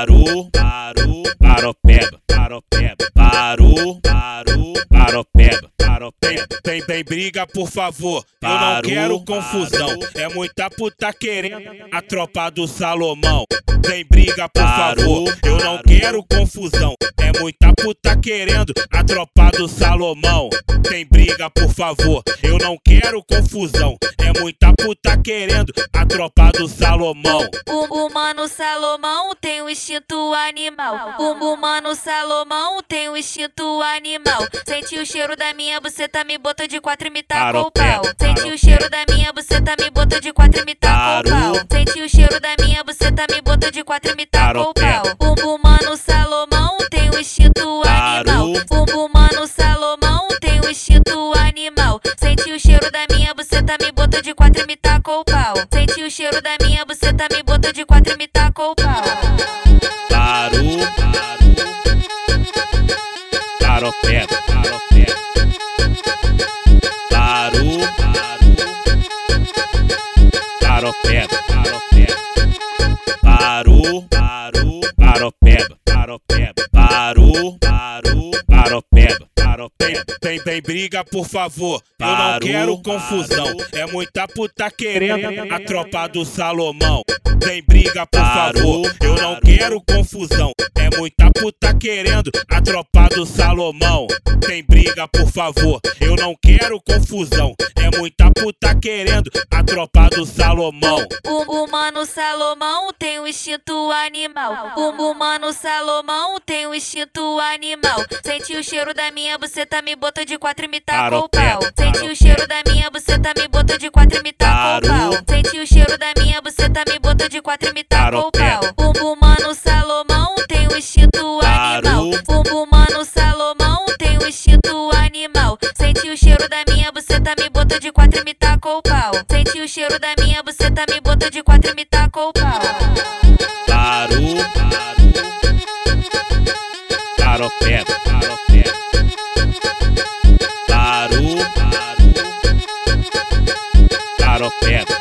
Parou, parou, paropeba, paropeba, parou, parou, paropeba, paropeba. Tem, tem briga, por favor, eu não quero confusão. É muita puta querendo a tropa do Salomão. Tem briga, por favor, eu não quero confusão. É muita puta querendo a tropa do Salomão. Tem briga, por favor, eu não quero confusão. É muita puta querendo a tropa do Salomão. O, o mano Salomão tem um instinto animal. O, o mano Salomão tem um instinto animal. Sente o cheiro da minha buceta, me bota de quatro e me tacou o pau. Sente o cheiro da minha tacou o cheiro da minha buceta, me bota de quatro e me tacou o pau. Parou, paropeba, paropeba. Parou, parou, paropeba, paropeba. Parou, parou, paropeba, paropeba. Tem, tem briga, por favor, eu não quero confusão. É muita puta querendo a tropa do Salomão. Tem briga, por favor, eu não quero confusão. É muita puta querendo a tropa do Salomão. Tem briga, por favor, eu não quero confusão. É muita puta querendo a tropa do Salomão. O, o mano Salomão tem um instinto animal. O, o mano Salomão tem um instinto animal. Sente o cheiro da minha buceta, me bota de quatro e me tacou o pau. Sente o cheiro da minha buceta, me bota de quatro e me bota de quatro e me tacou o pau. O, o mano Salomão tem um instinto animal. O, o mano Salomão tem um instinto animal. Sente o cheiro da minha buceta, me bota de quatro e me tacou o pau. Sente o cheiro da minha buceta, me bota de quatro e me tacou o pau. Parou, paropeba, paropeba. Parou, paropeba,